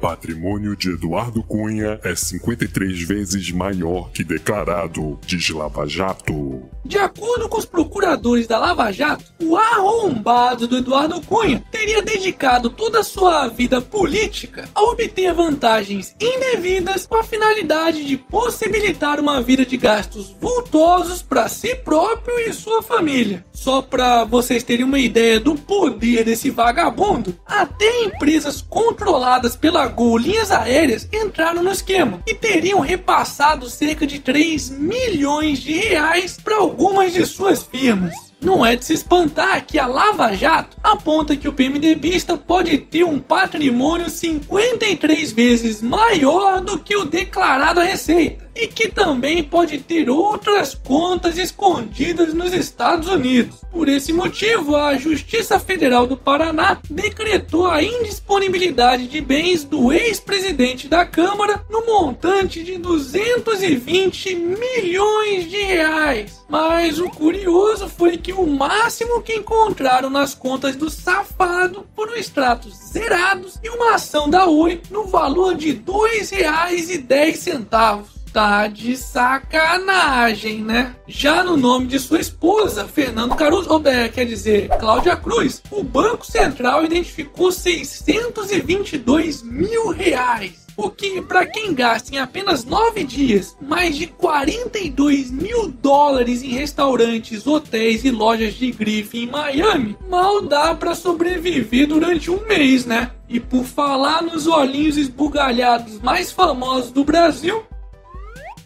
patrimônio de Eduardo Cunha é 53 vezes maior que declarado, diz Lava Jato. De acordo com os procuradores da Lava Jato, o arrombado do Eduardo Cunha teria dedicado toda a sua vida política a obter vantagens indevidas com a finalidade de possibilitar uma vida de gastos vultosos para si próprio e sua família. Só para vocês terem uma ideia do poder desse vagabundo, até empresas controladas pela Gol Linhas Aéreas entraram no esquema e teriam repassado cerca de 3 milhões de reais para algumas de suas firmas. Não é de se espantar que a Lava Jato aponta que o PMDBista pode ter um patrimônio 53 vezes maior do que o declarado à Receita e que também pode ter outras contas escondidas nos Estados Unidos. Por esse motivo, a Justiça Federal do Paraná decretou a indisponibilidade de bens do ex-presidente da Câmara no montante de 220 milhões de reais. Mas o curioso foi que o máximo que encontraram nas contas do safado foram extratos zerados e uma ação da Oi no valor de R$ 2,10 tá de sacanagem, né? Já no nome de sua esposa, Fernando Caruso, é, quer dizer, Cláudia Cruz, o Banco Central identificou 622 mil reais. O que, para quem gasta em apenas nove dias mais de 42 mil dólares em restaurantes, hotéis e lojas de grife em Miami, mal dá para sobreviver durante um mês, né? E por falar nos olhinhos esbugalhados mais famosos do Brasil,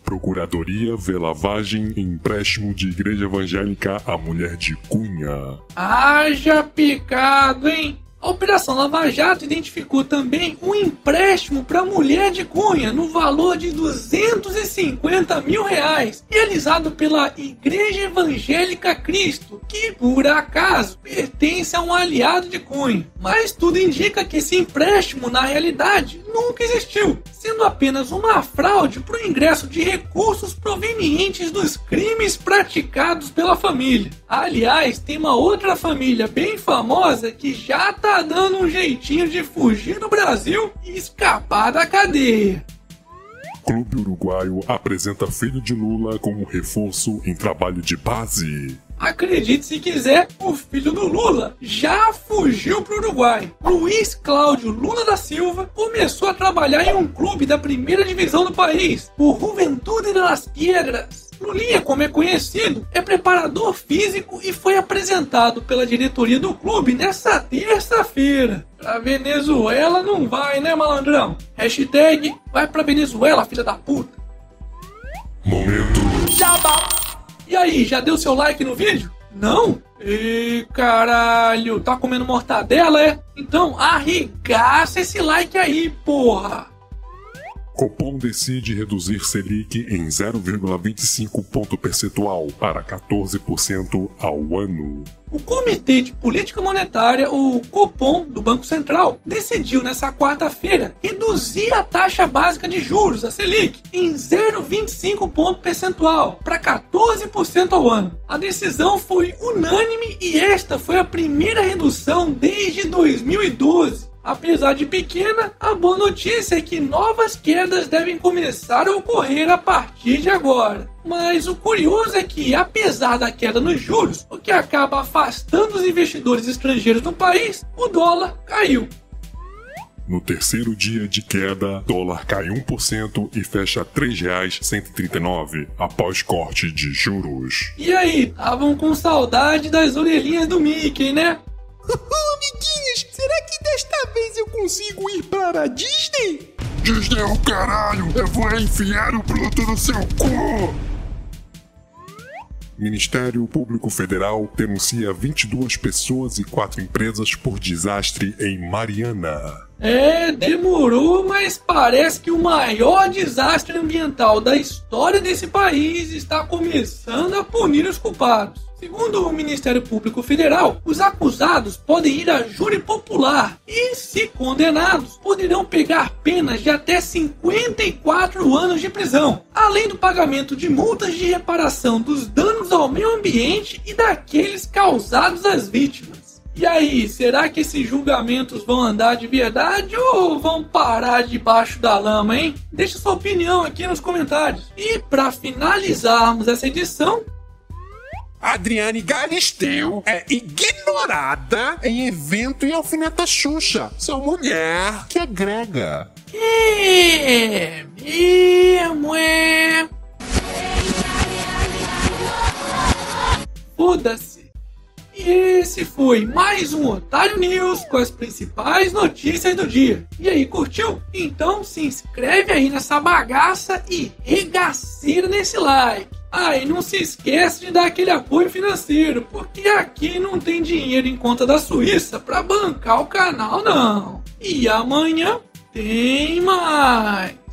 Procuradoria vê lavagem em empréstimo de igreja evangélica à mulher de Cunha. Haja picado, hein? A Operação Lava Jato identificou também um empréstimo para a mulher de Cunha no valor de 250 mil reais, realizado pela Igreja Evangélica Cristo, que por acaso pertence a um aliado de Cunha. Mas tudo indica que esse empréstimo, na realidade, nunca existiu, sendo apenas uma fraude para o ingresso de recursos provenientes dos crimes praticados pela família. Aliás, tem uma outra família bem famosa que já está tá dando um jeitinho de fugir do Brasil e escapar da cadeia. Clube Uruguaio apresenta filho de Lula como reforço em trabalho de base. Acredite se quiser, o filho do Lula já fugiu para o Uruguai. Luiz Cláudio Lula da Silva começou a trabalhar em um clube da primeira divisão do país, o Juventude de las Piedras. Lulinha, como é conhecido, é preparador físico e foi apresentado pela diretoria do clube nessa terça-feira. Pra Venezuela não vai, né, malandrão? Hashtag vai pra Venezuela, filha da puta. Momento. Jabá. E aí, já deu seu like no vídeo? Não? E caralho, tá comendo mortadela, é? Então arregaça esse like aí, porra! Copom decide reduzir Selic em 0,25 ponto percentual para 14% ao ano. O Comitê de Política Monetária, o Copom, do Banco Central, decidiu nessa quarta-feira reduzir a taxa básica de juros, a Selic, em 0,25 ponto percentual para 14% ao ano. A decisão foi unânime e esta foi a primeira redução desde 2012. Apesar de pequena, a boa notícia é que novas quedas devem começar a ocorrer a partir de agora. Mas o curioso é que, apesar da queda nos juros, o que acaba afastando os investidores estrangeiros no país, o dólar caiu. No terceiro dia de queda, dólar cai 1% e fecha R$ 3,139 após corte de juros. E aí, estavam com saudade das orelhinhas do Mickey, né? Eu consigo ir para a Disney? Disney é o caralho! Eu vou enfiar o produto no seu cu! Ministério Público Federal denuncia 22 pessoas e 4 empresas por desastre em Mariana. É, demorou, mas parece que o maior desastre ambiental da história desse país está começando a punir os culpados. Segundo o Ministério Público Federal, os acusados podem ir a júri popular e, se condenados, poderão pegar penas de até 54 anos de prisão, além do pagamento de multas de reparação dos danos ao meio ambiente e daqueles causados às vítimas. E aí, será que esses julgamentos vão andar de verdade ou vão parar debaixo da lama, hein? Deixa sua opinião aqui nos comentários. E para finalizarmos essa edição, Adriane Galisteu é ignorada em evento e alfineta Xuxa. Sua mulher que agrega. é mesmo, é. Foda-se. E esse foi mais um Otário News com as principais notícias do dia. E aí, curtiu? Então se inscreve aí nessa bagaça e regaceira nesse like. Ah, e não se esquece de dar aquele apoio financeiro, porque aqui não tem dinheiro em conta da Suíça para bancar o canal, não. E amanhã tem mais.